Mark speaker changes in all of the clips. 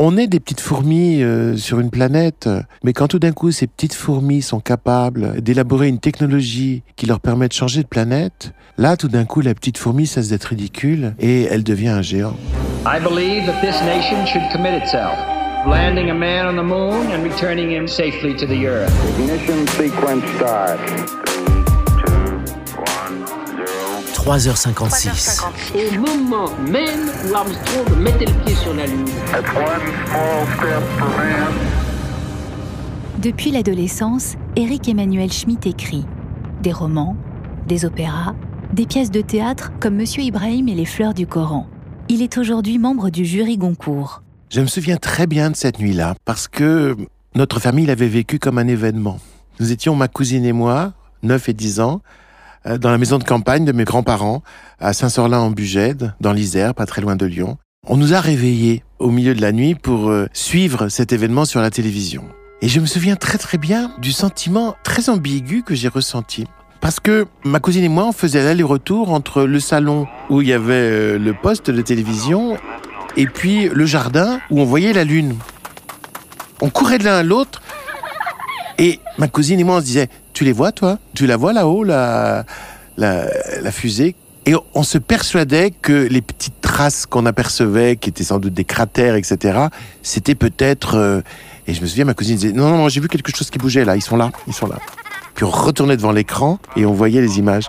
Speaker 1: On est des petites fourmis euh, sur une planète, mais quand tout d'un coup ces petites fourmis sont capables d'élaborer une technologie qui leur permet de changer de planète, là tout d'un coup la petite fourmi cesse d'être ridicule et elle devient un géant.
Speaker 2: I believe that this nation should commit itself, landing a man on the moon and returning him safely to the earth.
Speaker 3: Ignition sequence start.
Speaker 4: 3h56.
Speaker 5: Au moment même où Armstrong mettait le pied sur la Lune.
Speaker 6: Depuis l'adolescence, Eric Emmanuel Schmitt écrit des romans, des opéras, des pièces de théâtre comme Monsieur Ibrahim et les fleurs du Coran. Il est aujourd'hui membre du jury Goncourt.
Speaker 1: Je me souviens très bien de cette nuit-là parce que notre famille l'avait vécu comme un événement. Nous étions, ma cousine et moi, 9 et 10 ans, dans la maison de campagne de mes grands-parents, à Saint-Sorlin-en-Bugède, dans l'Isère, pas très loin de Lyon. On nous a réveillés au milieu de la nuit pour euh, suivre cet événement sur la télévision. Et je me souviens très très bien du sentiment très ambigu que j'ai ressenti. Parce que ma cousine et moi, on faisait l'aller-retour entre le salon où il y avait euh, le poste de télévision et puis le jardin où on voyait la lune. On courait de l'un à l'autre et ma cousine et moi, on se disait, tu les vois toi? Tu la vois là-haut, la, la, fusée? Et on se persuadait que les petites traces qu'on apercevait, qui étaient sans doute des cratères, etc., c'était peut-être... euh, Et je me souviens, ma cousine disait, non, non, non, j'ai vu quelque chose qui bougeait là, ils sont là, ils sont là. Puis on retournait devant l'écran et on voyait les images.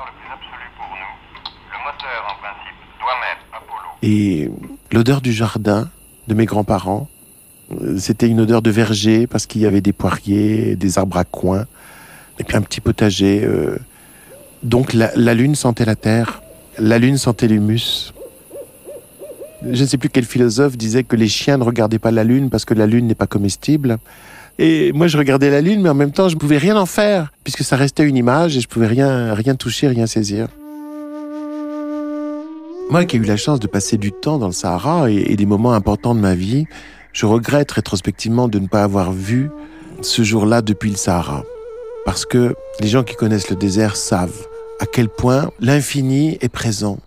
Speaker 1: Et l'odeur du jardin de mes grands-parents, euh, c'était une odeur de verger parce qu'il y avait des poiriers, des arbres à coins, et puis un petit potager. euh. Donc la, lune sentait la terre, la lune sentait l'humus. Je ne sais plus quel philosophe disait que les chiens ne regardaient pas la lune parce que la lune n'est pas comestible. Et moi, je regardais la lune, mais en même temps, je ne pouvais rien en faire, puisque ça restait une image et je pouvais rien, rien toucher, rien saisir. Moi qui ai eu la chance de passer du temps dans le Sahara et des moments importants de ma vie, je regrette rétrospectivement de ne pas avoir vu ce jour-là depuis le Sahara. Parce que les gens qui connaissent le désert savent à quel point l'infini est présent.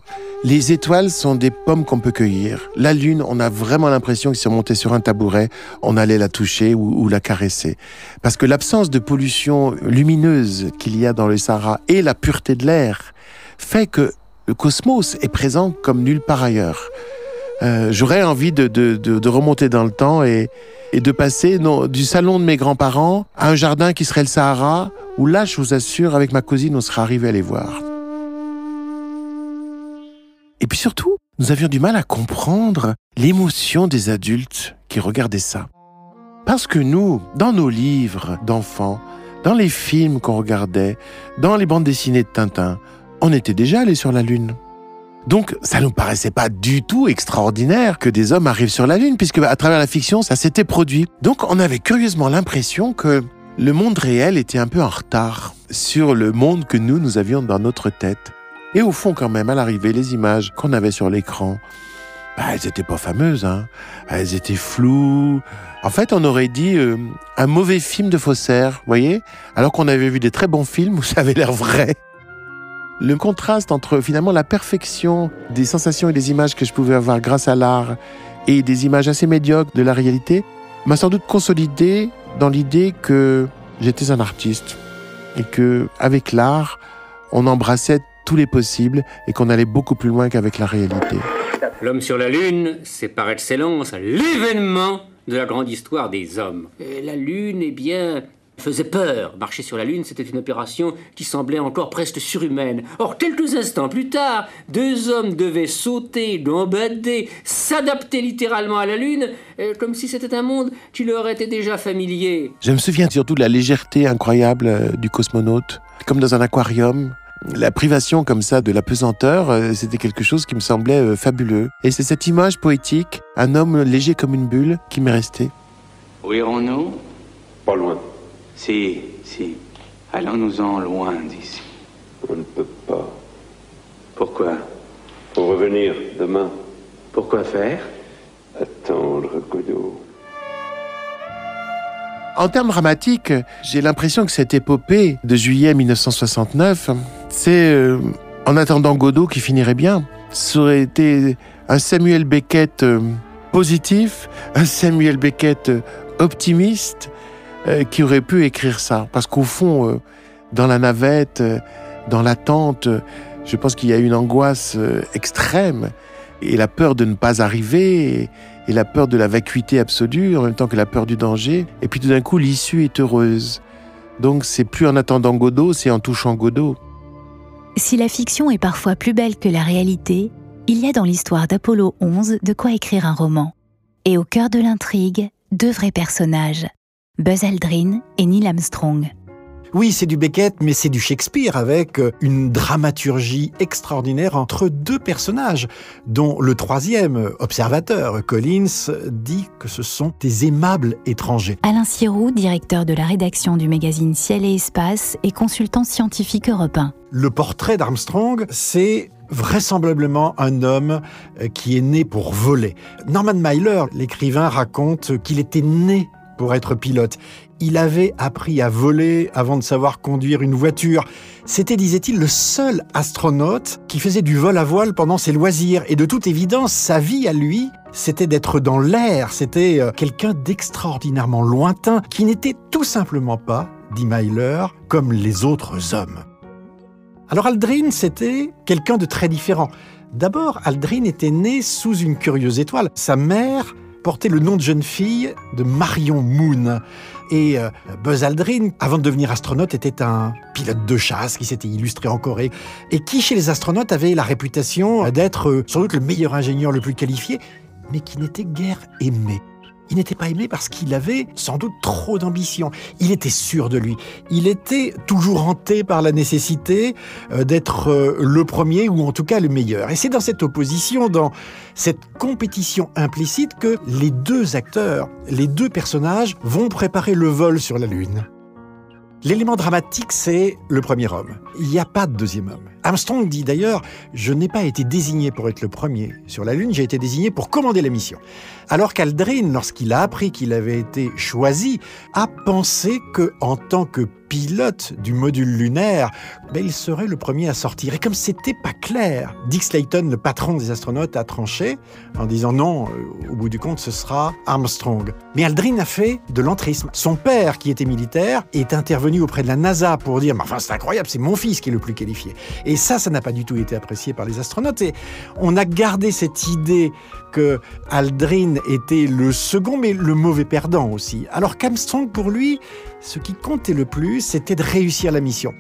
Speaker 1: Les étoiles sont des pommes qu'on peut cueillir. La lune, on a vraiment l'impression que si on montait sur un tabouret, on allait la toucher ou, ou la caresser. Parce que l'absence de pollution lumineuse qu'il y a dans le Sahara et la pureté de l'air fait que le cosmos est présent comme nulle part ailleurs. Euh, J'aurais envie de, remonter dans le temps et, de passer du salon de mes grands-parents à un jardin qui serait le Sahara, où là, je vous assure, avec ma cousine, on serait arrivé à les voir. Et puis surtout, nous avions du mal à comprendre l'émotion des adultes qui regardaient ça. Parce que nous, dans nos livres d'enfants, dans les films qu'on regardait, dans les bandes dessinées de Tintin, on était déjà allé sur la Lune. Donc, ça nous paraissait pas du tout extraordinaire que des hommes arrivent sur la Lune, puisque à travers la fiction, ça s'était produit. Donc, on avait curieusement l'impression que le monde réel était un peu en retard sur le monde que nous, nous avions dans notre tête. Et au fond, quand même, à l'arrivée, les images qu'on avait sur l'écran, bah, elles étaient pas fameuses, hein. Elles étaient floues. En fait, on aurait dit euh, un mauvais film de faussaire, voyez? Alors qu'on avait vu des très bons films où ça avait l'air vrai. Le contraste entre finalement la perfection des sensations et des images que je pouvais avoir grâce à l'art et des images assez médiocres de la réalité m'a sans doute consolidé dans l'idée que j'étais un artiste et que avec l'art, on embrassait tous les possibles et qu'on allait beaucoup plus loin qu'avec la réalité.
Speaker 5: L'homme sur la Lune, c'est par excellence l'événement de la grande histoire des hommes. Et la Lune, eh bien, faisait peur. Marcher sur la Lune, c'était une opération qui semblait encore presque surhumaine. Or, quelques instants plus tard, deux hommes devaient sauter, gambader, s'adapter littéralement à la Lune, euh, comme si c'était un monde qui leur était déjà familier.
Speaker 1: Je me souviens surtout de la légèreté incroyable euh, du cosmonaute, comme dans un aquarium. La privation comme ça de la pesanteur, euh, c'était quelque chose qui me semblait fabuleux. Et c'est cette image poétique, un homme léger comme une bulle, qui m'est restée.
Speaker 7: Où irons-nous? Si, si. Allons-nous-en loin d'ici.
Speaker 8: On ne peut pas.
Speaker 7: Pourquoi?
Speaker 8: Pour revenir demain,
Speaker 7: Pourquoi faire?
Speaker 8: Attendre Godot.
Speaker 1: En termes dramatiques, j'ai l'impression que cette épopée de juillet 1969, c'est euh, en attendant Godot qui finirait bien. Ça aurait été un Samuel Beckett euh, positif, un Samuel Beckett euh, optimiste euh, qui aurait pu écrire ça. Parce qu'au fond, euh, dans la navette, euh, dans l'attente, je pense qu'il y a une angoisse extrême et la peur de ne pas arriver et, et la peur de la vacuité absolue en même temps que la peur du danger. Et puis tout d'un coup, l'issue est heureuse. Donc c'est plus en attendant Godot, c'est en touchant Godot.
Speaker 6: Si la fiction est parfois plus belle que la réalité, il y a dans l'histoire d'Apollo 11 de quoi écrire un roman. Et au cœur de l'intrigue, deux vrais personnages, Buzz Aldrin et Neil Armstrong.
Speaker 4: Oui, c'est du Beckett, mais c'est du Shakespeare avec euh, une dramaturgie extraordinaire entre deux personnages, dont le troisième, observateur, Collins, dit que ce sont des aimables étrangers.
Speaker 6: Alain Sirou, directeur de la rédaction du magazine Ciel et Espace et consultant scientifique européen.
Speaker 4: Le portrait d'Armstrong, c'est vraisemblablement un homme euh, qui est né pour voler. Norman Mailer, l'écrivain, raconte qu'il était né pour être pilote. Il avait appris à voler avant de savoir conduire une voiture. C'était, disait-il, le seul astronaute qui faisait du vol à voile pendant ses loisirs. Et de toute évidence, sa vie à lui, c'était d'être dans l'air. C'était euh, quelqu'un d'extraordinairement lointain qui n'était tout simplement pas, dit Myler, comme les autres hommes. Alors Aldrin, c'était quelqu'un de très différent. D'abord, Aldrin était né sous une curieuse étoile. Sa mère portait le nom de jeune fille de Marion Moon. Et euh, Buzz Aldrin, avant de devenir astronaute, était un pilote de chasse qui s'était illustré en Corée et qui, chez les astronautes, avait la réputation d'être euh, sans doute le meilleur ingénieur le plus qualifié, mais qui n'était guère aimé. Il n'était pas aimé parce qu'il avait sans doute trop d'ambition. Il était sûr de lui. Il était toujours hanté par la nécessité euh, d'être euh, le premier ou en tout cas le meilleur. Et c'est dans cette opposition, dans cette compétition implicite que les deux acteurs, les deux personnages vont préparer le vol sur la Lune. L'élément dramatique, c'est le premier homme. Il n'y a pas de deuxième homme. Armstrong dit d'ailleurs, je n'ai pas été désigné pour être le premier sur la Lune, j'ai été désigné pour commander la mission. Alors qu'Aldrin, lorsqu'il a appris qu'il avait été choisi, a pensé que, en tant que pilote du module lunaire, ben, il serait le premier à sortir. Et comme c'était pas clair, Dick Slayton, le patron des astronautes, a tranché en disant non, euh, au bout du compte, ce sera Armstrong. Mais Aldrin a fait de l'entrisme. Son père, qui était militaire, est intervenu auprès de la NASA pour dire, mais enfin, c'est incroyable, c'est mon fils qui est le plus qualifié. Ça, ça n'a pas du tout été apprécié par les astronautes. Et on a gardé cette idée que Aldrin était le second, mais le mauvais perdant aussi. Alors qu'Armstrong, pour lui, ce qui comptait le plus, c'était de réussir la mission.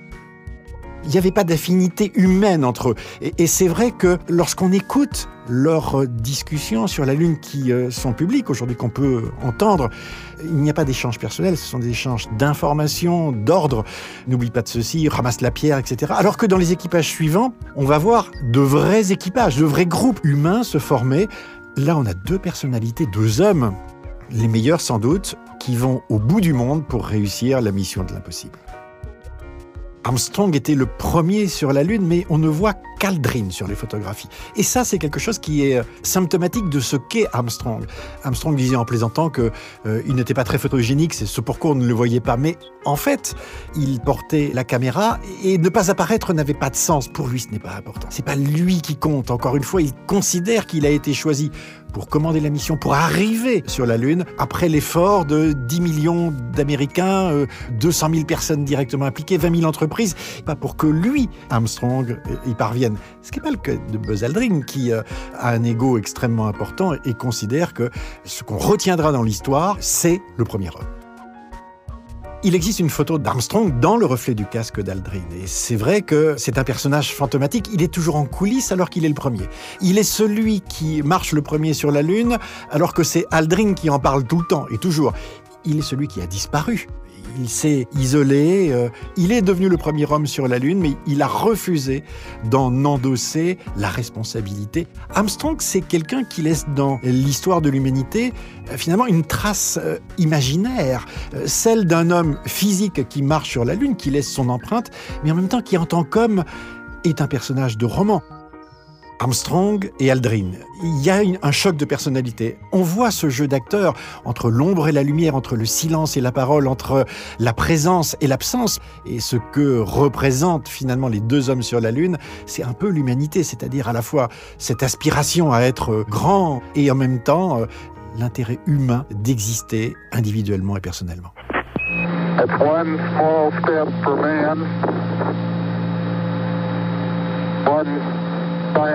Speaker 4: Il n'y avait pas d'affinité humaine entre eux. Et, c'est vrai que lorsqu'on écoute leurs discussions sur la Lune qui euh, sont publiques aujourd'hui, qu'on peut entendre, il n'y a pas d'échange personnel, ce sont des échanges d'informations, d'ordre. N'oublie pas de ceci, ramasse la pierre, etc. Alors que dans les équipages suivants, on va voir de vrais équipages, de vrais groupes humains se former. Là, on a deux personnalités, deux hommes, les meilleurs sans doute, qui vont au bout du monde pour réussir la mission de l'impossible. Armstrong était le premier sur la Lune, mais on ne voit qu'Aldrin sur les photographies. Et ça, c'est quelque chose qui est euh, symptomatique de ce qu'est Armstrong. Armstrong disait en plaisantant que euh, il n'était pas très photogénique, c'est ce pourquoi on ne le voyait pas. Mais en fait, il portait la caméra et ne pas apparaître n'avait pas de sens. Pour lui, ce n'est pas important. C'est pas lui qui compte. Encore une fois, il considère qu'il a été choisi pour commander la mission, pour arriver sur la Lune, après l'effort de 10 millions d'Américains, euh, 200 000 personnes directement impliquées, 20 000 entreprises, pas pour que lui, Armstrong, euh, y parvienne. Ce qui n'est pas le cas de Buzz Aldrin, qui euh, a un ego extrêmement important et considère que ce qu'on retiendra dans l'histoire, c'est le premier homme. Il existe une photo d'Armstrong dans le reflet du casque d'Aldrin. Et c'est vrai que c'est un personnage fantomatique. Il est toujours en coulisses alors qu'il est le premier. Il est celui qui marche le premier sur la Lune alors que c'est Aldrin qui en parle tout le temps et toujours. Il est celui qui a disparu. Il s'est isolé, euh, il est devenu le premier homme sur la Lune, mais il a refusé d'en endosser la responsabilité. Armstrong, c'est quelqu'un qui laisse dans l'histoire de l'humanité euh, finalement une trace euh, imaginaire, celle d'un homme physique qui marche sur la Lune, qui laisse son empreinte, mais en même temps qui en tant qu'homme est un personnage de roman. Armstrong et Aldrin. Il y a un choc de personnalité. On voit ce jeu d'acteurs entre l'ombre et la lumière, entre le silence et la parole, entre la présence et l'absence. Et ce que représentent finalement les deux hommes sur la Lune, c'est un peu l'humanité, c'est-à-dire à la fois cette aspiration à être grand et en même temps euh, l'intérêt humain d'exister individuellement et personnellement.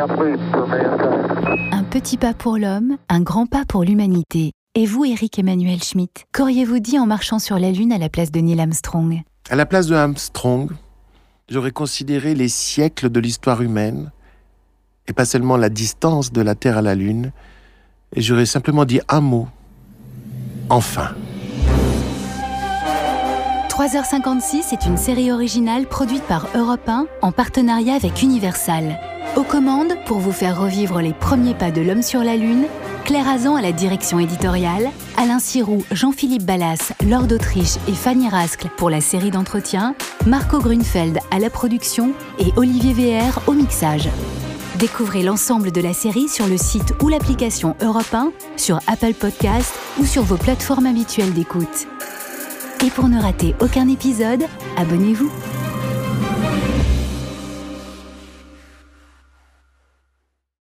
Speaker 6: Un petit pas pour l'homme, un grand pas pour l'humanité. Et vous, Eric Emmanuel Schmitt, qu'auriez-vous dit en marchant sur la Lune à la place de Neil Armstrong?
Speaker 1: À la place de Armstrong, j'aurais considéré les siècles de l'histoire humaine, et pas seulement la distance de la Terre à la Lune, et j'aurais simplement dit un mot. Enfin.
Speaker 6: 3h56 est une série originale produite par Europe 1 en partenariat avec Universal. Aux commandes, pour vous faire revivre les premiers pas de l'homme sur la Lune, Claire Azan à la direction éditoriale, Alain Sirou, Jean-Philippe Ballas, Laure d'Autriche et Fanny Rascle pour la série d'entretien, Marco Grunfeld à la production et Olivier VR au mixage. Découvrez l'ensemble de la série sur le site ou l'application Europe 1, sur Apple Podcast ou sur vos plateformes habituelles d'écoute. Et pour ne rater aucun épisode, abonnez-vous.